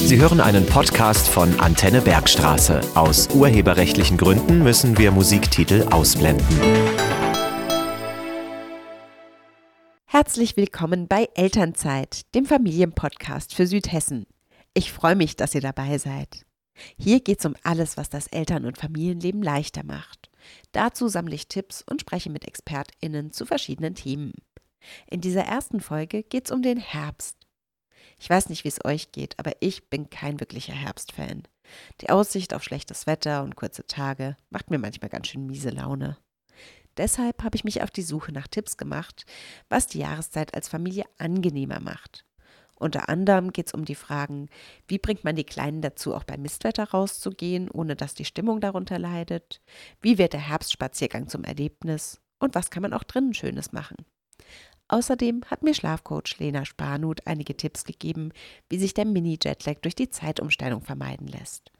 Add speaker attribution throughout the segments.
Speaker 1: Sie hören einen Podcast von Antenne Bergstraße. Aus urheberrechtlichen Gründen müssen wir Musiktitel ausblenden.
Speaker 2: Herzlich willkommen bei Elternzeit, dem Familienpodcast für Südhessen. Ich freue mich, dass ihr dabei seid. Hier geht es um alles, was das Eltern- und Familienleben leichter macht. Dazu sammle ich Tipps und spreche mit ExpertInnen zu verschiedenen Themen. In dieser ersten Folge geht es um den Herbst. Ich weiß nicht, wie es euch geht, aber ich bin kein wirklicher Herbstfan. Die Aussicht auf schlechtes Wetter und kurze Tage macht mir manchmal ganz schön miese Laune. Deshalb habe ich mich auf die Suche nach Tipps gemacht, was die Jahreszeit als Familie angenehmer macht. Unter anderem geht es um die Fragen, wie bringt man die Kleinen dazu, auch bei Mistwetter rauszugehen, ohne dass die Stimmung darunter leidet? Wie wird der Herbstspaziergang zum Erlebnis? Und was kann man auch drinnen Schönes machen? Außerdem hat mir Schlafcoach Lena Spanut einige Tipps gegeben, wie sich der Mini-Jetlag durch die Zeitumstellung vermeiden lässt.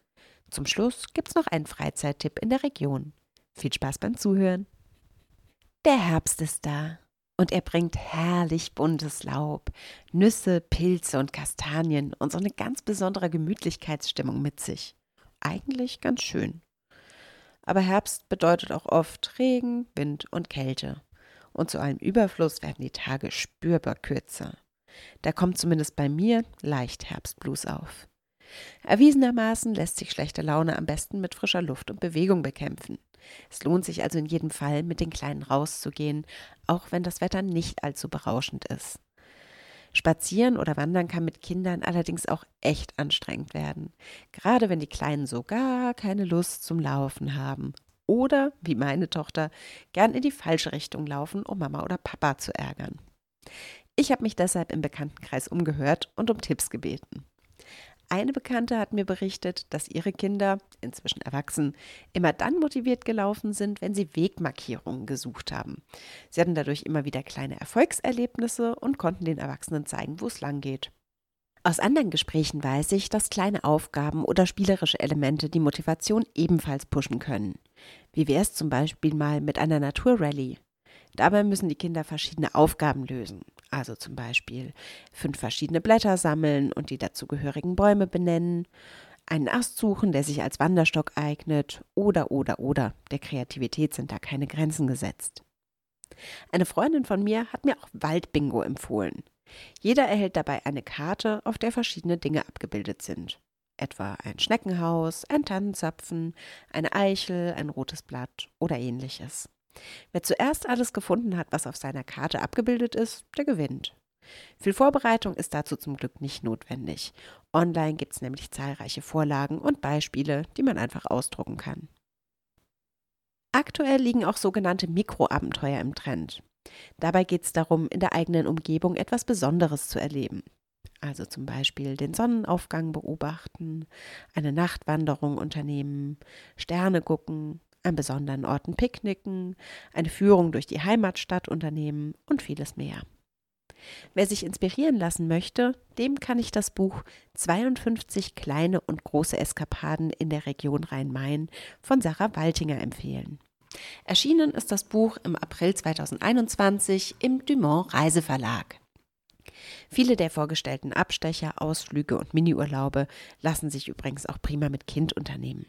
Speaker 2: Zum Schluss gibt's noch einen Freizeittipp in der Region. Viel Spaß beim Zuhören. Der Herbst ist da und er bringt herrlich buntes Laub, Nüsse, Pilze und Kastanien und so eine ganz besondere Gemütlichkeitsstimmung mit sich. Eigentlich ganz schön. Aber Herbst bedeutet auch oft Regen, Wind und Kälte und zu allem Überfluss werden die Tage spürbar kürzer. Da kommt zumindest bei mir leicht Herbstblues auf. Erwiesenermaßen lässt sich schlechte Laune am besten mit frischer Luft und Bewegung bekämpfen. Es lohnt sich also in jedem Fall, mit den Kleinen rauszugehen, auch wenn das Wetter nicht allzu berauschend ist. Spazieren oder Wandern kann mit Kindern allerdings auch echt anstrengend werden, gerade wenn die Kleinen so gar keine Lust zum Laufen haben oder, wie meine Tochter, gern in die falsche Richtung laufen, um Mama oder Papa zu ärgern. Ich habe mich deshalb im Bekanntenkreis umgehört und um Tipps gebeten. Eine Bekannte hat mir berichtet, dass ihre Kinder, inzwischen erwachsen, immer dann motiviert gelaufen sind, wenn sie Wegmarkierungen gesucht haben. Sie hatten dadurch immer wieder kleine Erfolgserlebnisse und konnten den Erwachsenen zeigen, wo es lang geht. Aus anderen Gesprächen weiß ich, dass kleine Aufgaben oder spielerische Elemente die Motivation ebenfalls pushen können. Wie wäre es zum Beispiel mal mit einer Naturrallye? Dabei müssen die Kinder verschiedene Aufgaben lösen, also zum Beispiel fünf verschiedene Blätter sammeln und die dazugehörigen Bäume benennen, einen Ast suchen, der sich als Wanderstock eignet, oder, oder, oder. Der Kreativität sind da keine Grenzen gesetzt. Eine Freundin von mir hat mir auch Waldbingo empfohlen. Jeder erhält dabei eine Karte, auf der verschiedene Dinge abgebildet sind. Etwa ein Schneckenhaus, ein Tannenzapfen, eine Eichel, ein rotes Blatt oder ähnliches. Wer zuerst alles gefunden hat, was auf seiner Karte abgebildet ist, der gewinnt. Viel Vorbereitung ist dazu zum Glück nicht notwendig. Online gibt es nämlich zahlreiche Vorlagen und Beispiele, die man einfach ausdrucken kann. Aktuell liegen auch sogenannte Mikroabenteuer im Trend. Dabei geht es darum, in der eigenen Umgebung etwas Besonderes zu erleben. Also zum Beispiel den Sonnenaufgang beobachten, eine Nachtwanderung unternehmen, Sterne gucken, an besonderen Orten picknicken, eine Führung durch die Heimatstadt unternehmen und vieles mehr. Wer sich inspirieren lassen möchte, dem kann ich das Buch 52 kleine und große Eskapaden in der Region Rhein-Main von Sarah Waltinger empfehlen. Erschienen ist das Buch im April 2021 im Dumont Reiseverlag. Viele der vorgestellten Abstecher, Ausflüge und Miniurlaube lassen sich übrigens auch prima mit Kind unternehmen.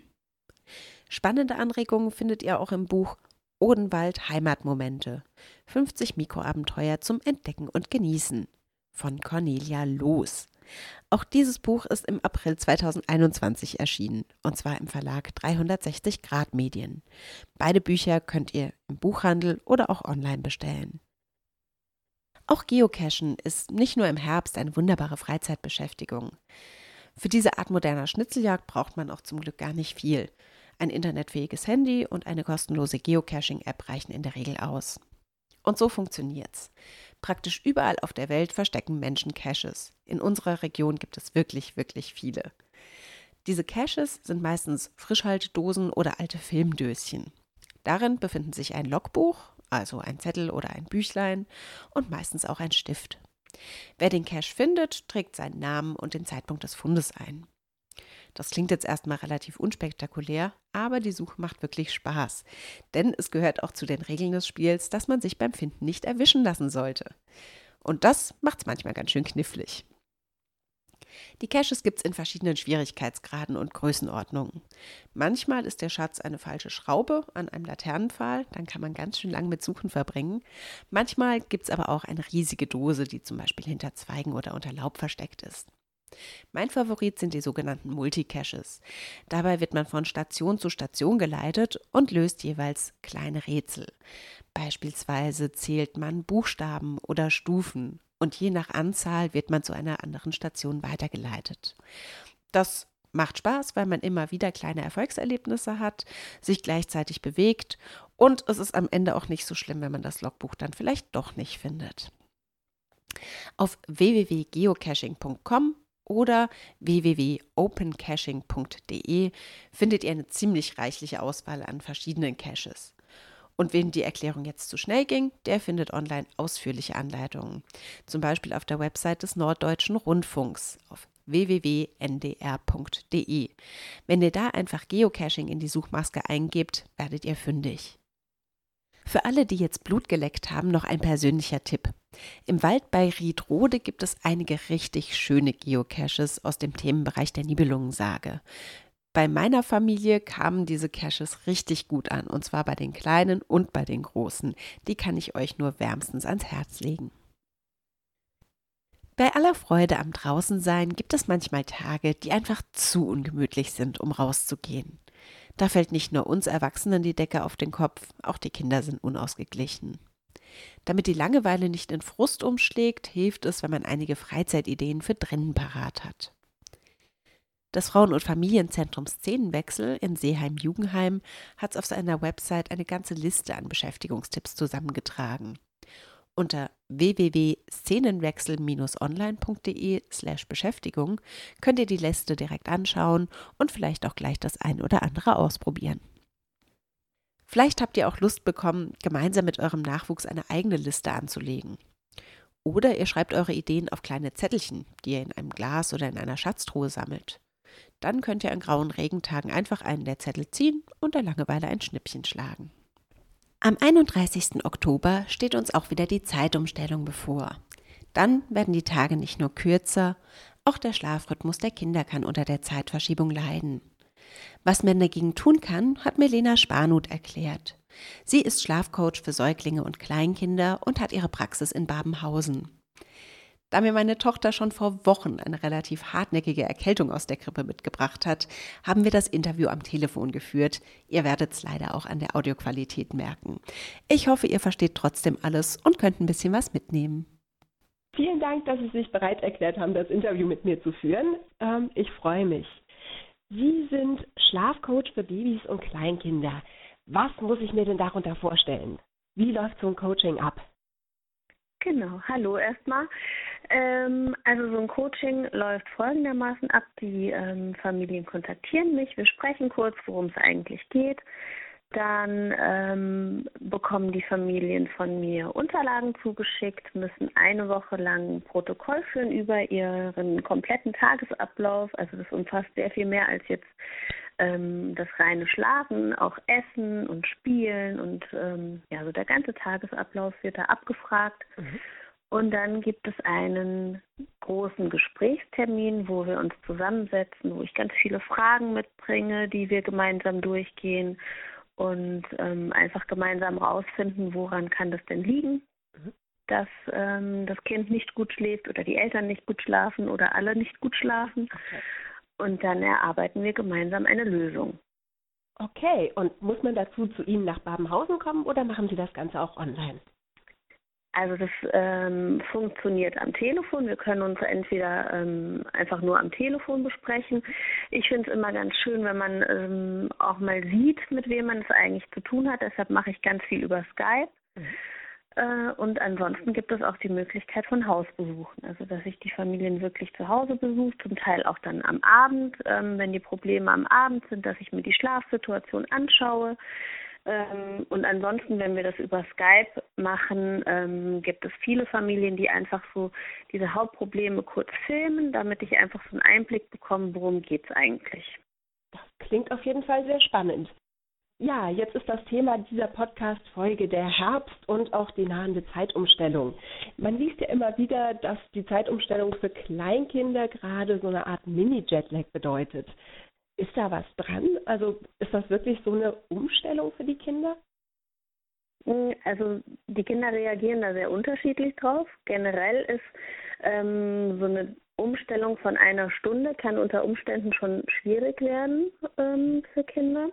Speaker 2: Spannende Anregungen findet ihr auch im Buch Odenwald Heimatmomente 50 Mikroabenteuer zum Entdecken und Genießen von Cornelia Loos. Auch dieses Buch ist im April 2021 erschienen, und zwar im Verlag 360 Grad Medien. Beide Bücher könnt ihr im Buchhandel oder auch online bestellen. Auch Geocachen ist nicht nur im Herbst eine wunderbare Freizeitbeschäftigung. Für diese Art moderner Schnitzeljagd braucht man auch zum Glück gar nicht viel. Ein internetfähiges Handy und eine kostenlose Geocaching-App reichen in der Regel aus. Und so funktioniert's. Praktisch überall auf der Welt verstecken Menschen Caches. In unserer Region gibt es wirklich, wirklich viele. Diese Caches sind meistens Frischhaltedosen oder alte Filmdöschen. Darin befinden sich ein Logbuch, also ein Zettel oder ein Büchlein und meistens auch ein Stift. Wer den Cache findet, trägt seinen Namen und den Zeitpunkt des Fundes ein. Das klingt jetzt erstmal relativ unspektakulär, aber die Suche macht wirklich Spaß. Denn es gehört auch zu den Regeln des Spiels, dass man sich beim Finden nicht erwischen lassen sollte. Und das macht es manchmal ganz schön knifflig. Die Caches gibt es in verschiedenen Schwierigkeitsgraden und Größenordnungen. Manchmal ist der Schatz eine falsche Schraube an einem Laternenpfahl, dann kann man ganz schön lang mit Suchen verbringen. Manchmal gibt es aber auch eine riesige Dose, die zum Beispiel hinter Zweigen oder unter Laub versteckt ist. Mein Favorit sind die sogenannten Multicaches. Dabei wird man von Station zu Station geleitet und löst jeweils kleine Rätsel. Beispielsweise zählt man Buchstaben oder Stufen und je nach Anzahl wird man zu einer anderen Station weitergeleitet. Das macht Spaß, weil man immer wieder kleine Erfolgserlebnisse hat, sich gleichzeitig bewegt und es ist am Ende auch nicht so schlimm, wenn man das Logbuch dann vielleicht doch nicht findet. Auf www.geocaching.com oder www.opencaching.de findet ihr eine ziemlich reichliche Auswahl an verschiedenen Caches. Und wem die Erklärung jetzt zu schnell ging, der findet online ausführliche Anleitungen. Zum Beispiel auf der Website des Norddeutschen Rundfunks auf www.ndr.de. Wenn ihr da einfach Geocaching in die Suchmaske eingebt, werdet ihr fündig. Für alle, die jetzt Blut geleckt haben, noch ein persönlicher Tipp. Im Wald bei Riedrode gibt es einige richtig schöne Geocaches aus dem Themenbereich der Nibelungensage. Bei meiner Familie kamen diese Caches richtig gut an, und zwar bei den kleinen und bei den großen. Die kann ich euch nur wärmstens ans Herz legen. Bei aller Freude am Draußensein gibt es manchmal Tage, die einfach zu ungemütlich sind, um rauszugehen. Da fällt nicht nur uns Erwachsenen die Decke auf den Kopf, auch die Kinder sind unausgeglichen. Damit die Langeweile nicht in Frust umschlägt, hilft es, wenn man einige Freizeitideen für drinnen parat hat. Das Frauen- und Familienzentrum Szenenwechsel in Seeheim-Jugendheim hat auf seiner Website eine ganze Liste an Beschäftigungstipps zusammengetragen. Unter www.szenenwechsel-online.de slash Beschäftigung könnt ihr die Liste direkt anschauen und vielleicht auch gleich das ein oder andere ausprobieren. Vielleicht habt ihr auch Lust bekommen, gemeinsam mit eurem Nachwuchs eine eigene Liste anzulegen. Oder ihr schreibt eure Ideen auf kleine Zettelchen, die ihr in einem Glas oder in einer Schatztruhe sammelt. Dann könnt ihr an grauen Regentagen einfach einen der Zettel ziehen und der Langeweile ein Schnippchen schlagen. Am 31. Oktober steht uns auch wieder die Zeitumstellung bevor. Dann werden die Tage nicht nur kürzer, auch der Schlafrhythmus der Kinder kann unter der Zeitverschiebung leiden. Was man dagegen tun kann, hat Melena Spanut erklärt. Sie ist Schlafcoach für Säuglinge und Kleinkinder und hat ihre Praxis in Babenhausen. Da mir meine Tochter schon vor Wochen eine relativ hartnäckige Erkältung aus der Krippe mitgebracht hat, haben wir das Interview am Telefon geführt. Ihr werdet es leider auch an der Audioqualität merken. Ich hoffe, ihr versteht trotzdem alles und könnt ein bisschen was mitnehmen.
Speaker 3: Vielen Dank, dass Sie sich bereit erklärt haben, das Interview mit mir zu führen. Ähm, ich freue mich. Sie sind Schlafcoach für Babys und Kleinkinder. Was muss ich mir denn darunter vorstellen? Wie läuft so ein Coaching ab?
Speaker 4: Genau, hallo erstmal. Ähm, also so ein Coaching läuft folgendermaßen ab. Die ähm, Familien kontaktieren mich, wir sprechen kurz, worum es eigentlich geht. Dann ähm, bekommen die Familien von mir Unterlagen zugeschickt, müssen eine Woche lang ein Protokoll führen über ihren kompletten Tagesablauf. Also das umfasst sehr viel mehr als jetzt ähm, das reine Schlafen, auch Essen und Spielen und ähm, ja, so der ganze Tagesablauf wird da abgefragt. Mhm. Und dann gibt es einen großen Gesprächstermin, wo wir uns zusammensetzen, wo ich ganz viele Fragen mitbringe, die wir gemeinsam durchgehen und ähm, einfach gemeinsam rausfinden, woran kann das denn liegen, mhm. dass ähm, das Kind nicht gut schläft oder die Eltern nicht gut schlafen oder alle nicht gut schlafen. Okay. Und dann erarbeiten wir gemeinsam eine Lösung.
Speaker 3: Okay, und muss man dazu zu Ihnen nach Babenhausen kommen oder machen Sie das Ganze auch online?
Speaker 4: Also das ähm, funktioniert am Telefon. Wir können uns entweder ähm, einfach nur am Telefon besprechen. Ich finde es immer ganz schön, wenn man ähm, auch mal sieht, mit wem man es eigentlich zu tun hat. Deshalb mache ich ganz viel über Skype. Mhm. Äh, und ansonsten gibt es auch die Möglichkeit von Hausbesuchen. Also dass ich die Familien wirklich zu Hause besuche, zum Teil auch dann am Abend, ähm, wenn die Probleme am Abend sind, dass ich mir die Schlafsituation anschaue ähm, und ansonsten, wenn wir das über Skype machen, ähm, gibt es viele Familien, die einfach so diese Hauptprobleme kurz filmen, damit ich einfach so einen Einblick bekomme, worum geht es eigentlich.
Speaker 3: Das klingt auf jeden Fall sehr spannend. Ja, jetzt ist das Thema dieser Podcast-Folge der Herbst und auch die nahende Zeitumstellung. Man liest ja immer wieder, dass die Zeitumstellung für Kleinkinder gerade so eine Art Mini-Jetlag bedeutet. Ist da was dran? Also ist das wirklich so eine Umstellung für die Kinder?
Speaker 4: Hm, also die Kinder reagieren da sehr unterschiedlich drauf. Generell ist ähm, so eine Umstellung von einer Stunde kann unter Umständen schon schwierig werden ähm, für Kinder.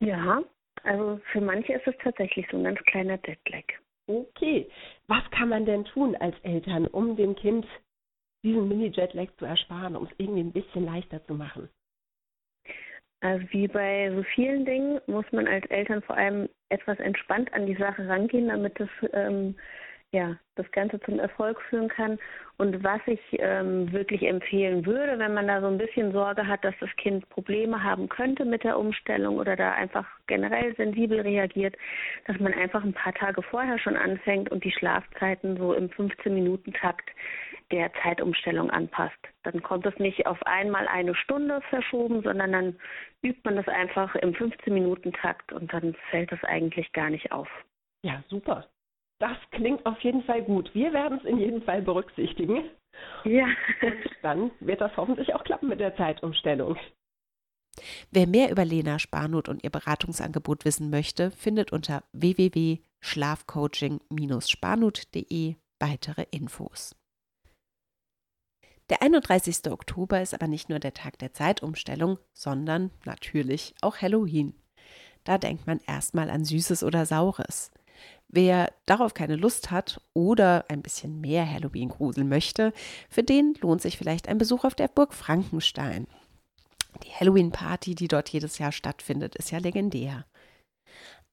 Speaker 4: Ja, also für manche ist es tatsächlich so ein ganz kleiner Jetlag.
Speaker 3: Okay, was kann man denn tun als Eltern, um dem Kind diesen Mini-Jetlag zu ersparen, um es irgendwie ein bisschen leichter zu machen?
Speaker 4: Also wie bei so vielen Dingen muss man als Eltern vor allem etwas entspannt an die Sache rangehen, damit das ähm, ja, das Ganze zum Erfolg führen kann. Und was ich ähm, wirklich empfehlen würde, wenn man da so ein bisschen Sorge hat, dass das Kind Probleme haben könnte mit der Umstellung oder da einfach generell sensibel reagiert, dass man einfach ein paar Tage vorher schon anfängt und die Schlafzeiten so im 15-Minuten-Takt der Zeitumstellung anpasst. Dann kommt es nicht auf einmal eine Stunde verschoben, sondern dann übt man das einfach im 15-Minuten-Takt und dann fällt das eigentlich gar nicht auf.
Speaker 3: Ja, super. Das klingt auf jeden Fall gut. Wir werden es in jedem Fall berücksichtigen.
Speaker 4: Ja.
Speaker 3: Und dann wird das hoffentlich auch klappen mit der Zeitumstellung.
Speaker 2: Wer mehr über Lena Sparnot und ihr Beratungsangebot wissen möchte, findet unter www.schlafcoaching-sparnut.de weitere Infos. Der 31. Oktober ist aber nicht nur der Tag der Zeitumstellung, sondern natürlich auch Halloween. Da denkt man erstmal an Süßes oder Saures. Wer darauf keine Lust hat oder ein bisschen mehr Halloween-Grusel möchte, für den lohnt sich vielleicht ein Besuch auf der Burg Frankenstein. Die Halloween-Party, die dort jedes Jahr stattfindet, ist ja legendär.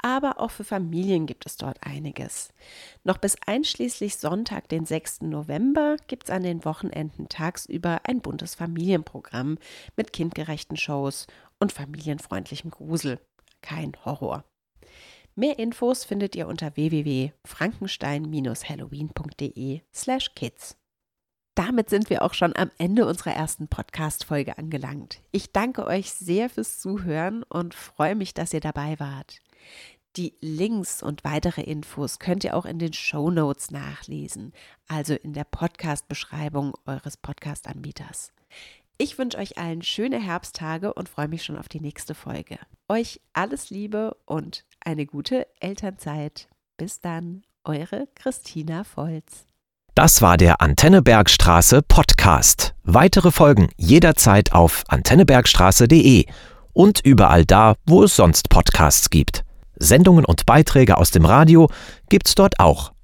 Speaker 2: Aber auch für Familien gibt es dort einiges. Noch bis einschließlich Sonntag, den 6. November, gibt es an den Wochenenden tagsüber ein buntes Familienprogramm mit kindgerechten Shows und familienfreundlichem Grusel. Kein Horror. Mehr Infos findet ihr unter www.frankenstein-halloween.de/kids. Damit sind wir auch schon am Ende unserer ersten Podcast-Folge angelangt. Ich danke euch sehr fürs Zuhören und freue mich, dass ihr dabei wart. Die Links und weitere Infos könnt ihr auch in den Show Notes nachlesen, also in der Podcast-Beschreibung eures Podcast-Anbieters. Ich wünsche euch allen schöne Herbsttage und freue mich schon auf die nächste Folge. Euch alles Liebe und eine gute Elternzeit. Bis dann, eure Christina Volz.
Speaker 1: Das war der Antennebergstraße Podcast. Weitere Folgen jederzeit auf antennebergstraße.de und überall da, wo es sonst Podcasts gibt. Sendungen und Beiträge aus dem Radio gibt's dort auch